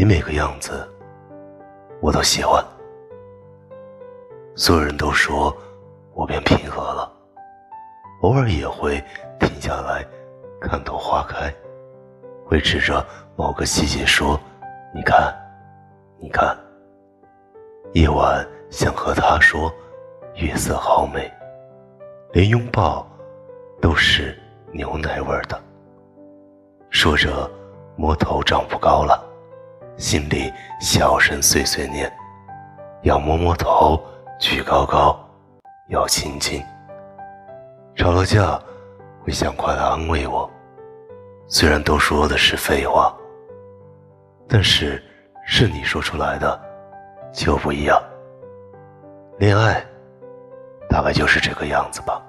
你每个样子，我都喜欢。所有人都说我变平和了，偶尔也会停下来看朵花开，会指着某个细节说：“你看，你看。”夜晚想和他说：“月色好美。”连拥抱都是牛奶味的。说着，摸头长不高了。心里小声碎碎念：要摸摸头，举高高，要亲亲。吵了架，会想快来安慰我。虽然都说的是废话，但是是你说出来的，就不一样。恋爱，大概就是这个样子吧。